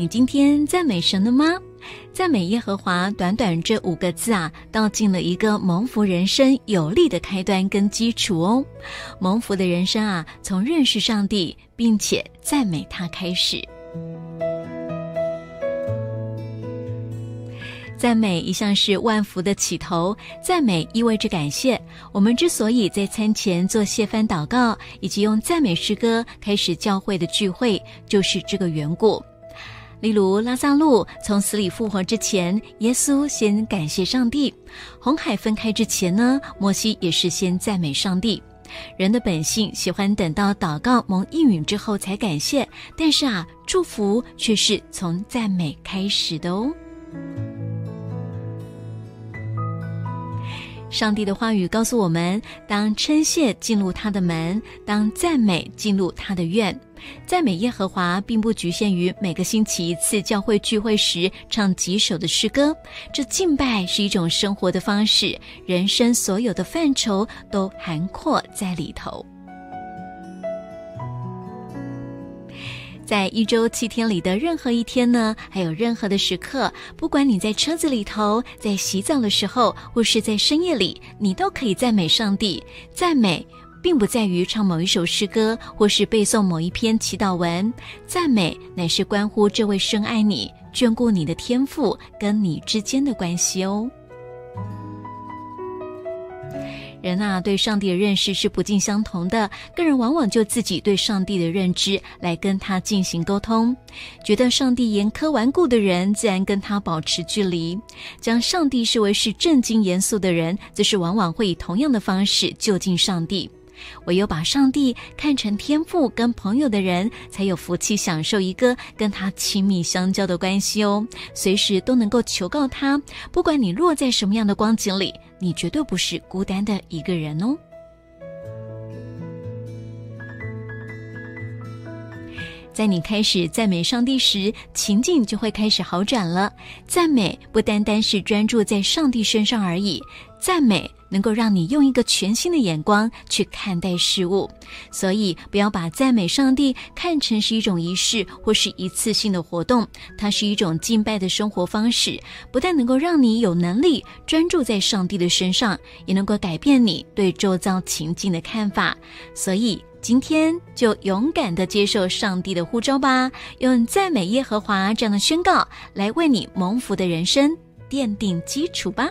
你今天赞美神了吗？赞美耶和华，短短这五个字啊，道尽了一个蒙福人生有力的开端跟基础哦。蒙福的人生啊，从认识上帝并且赞美他开始。赞美一向是万福的起头，赞美意味着感谢。我们之所以在餐前做谢饭祷告，以及用赞美诗歌开始教会的聚会，就是这个缘故。例如，拉萨路从死里复活之前，耶稣先感谢上帝；红海分开之前呢，摩西也是先赞美上帝。人的本性喜欢等到祷告蒙应允之后才感谢，但是啊，祝福却是从赞美开始的哦。上帝的话语告诉我们：当称谢进入他的门，当赞美进入他的院。赞美耶和华，并不局限于每个星期一次教会聚会时唱几首的诗歌。这敬拜是一种生活的方式，人生所有的范畴都涵括在里头。在一周七天里的任何一天呢，还有任何的时刻，不管你在车子里头，在洗澡的时候，或是在深夜里，你都可以赞美上帝。赞美并不在于唱某一首诗歌，或是背诵某一篇祈祷文，赞美乃是关乎这位深爱你、眷顾你的天赋跟你之间的关系哦。人啊，对上帝的认识是不尽相同的。个人往往就自己对上帝的认知来跟他进行沟通，觉得上帝严苛顽固的人，自然跟他保持距离；将上帝视为是正经严肃的人，则是往往会以同样的方式就近上帝。唯有把上帝看成天父跟朋友的人，才有福气享受一个跟他亲密相交的关系哦。随时都能够求告他，不管你落在什么样的光景里，你绝对不是孤单的一个人哦。在你开始赞美上帝时，情境就会开始好转了。赞美不单单是专注在上帝身上而已，赞美。能够让你用一个全新的眼光去看待事物，所以不要把赞美上帝看成是一种仪式或是一次性的活动，它是一种敬拜的生活方式，不但能够让你有能力专注在上帝的身上，也能够改变你对周遭情境的看法。所以今天就勇敢的接受上帝的呼召吧，用赞美耶和华这样的宣告来为你蒙福的人生奠定基础吧。